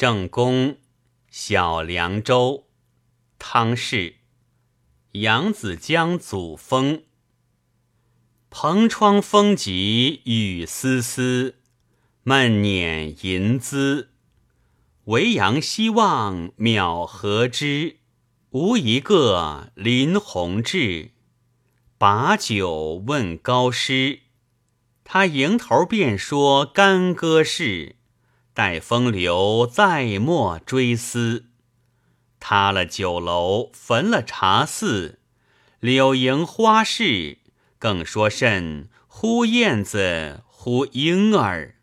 郑公，小凉州，汤氏。扬子江祖风。蓬窗风急雨丝丝，闷捻银滋。维扬西望渺何之？无一个林鸿志。把酒问高师，他迎头便说干戈事。待风流再莫追思。塌了酒楼，焚了茶肆，柳营花市，更说甚？呼燕子，呼莺儿。